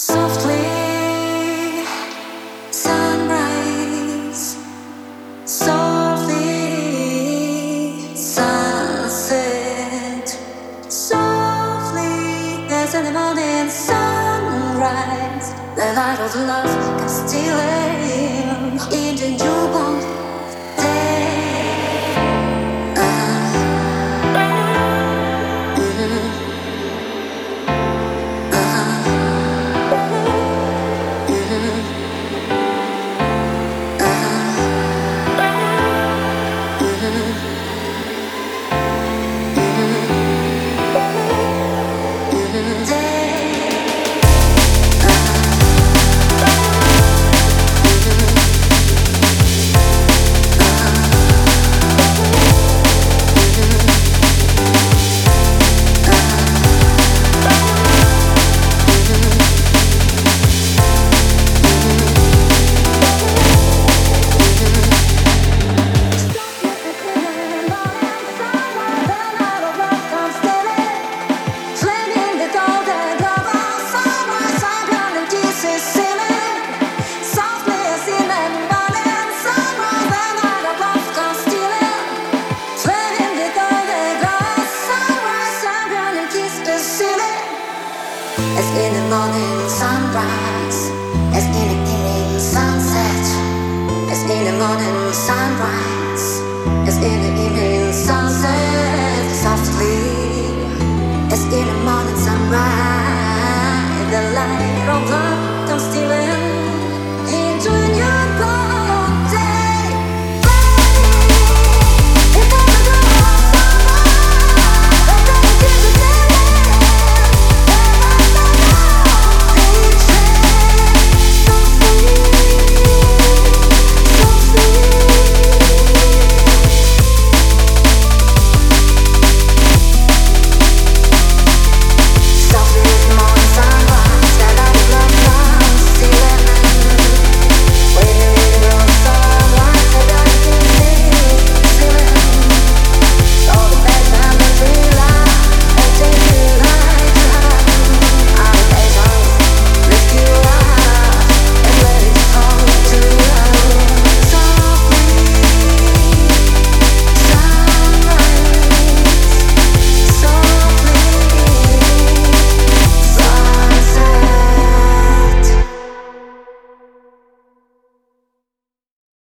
Softly, sunrise. Softly, sunset. Softly, as in the morning sunrise. The light of love comes stealing love. As in the morning sunrise, as in the evening sunset, as in the morning sunrise, as in the evening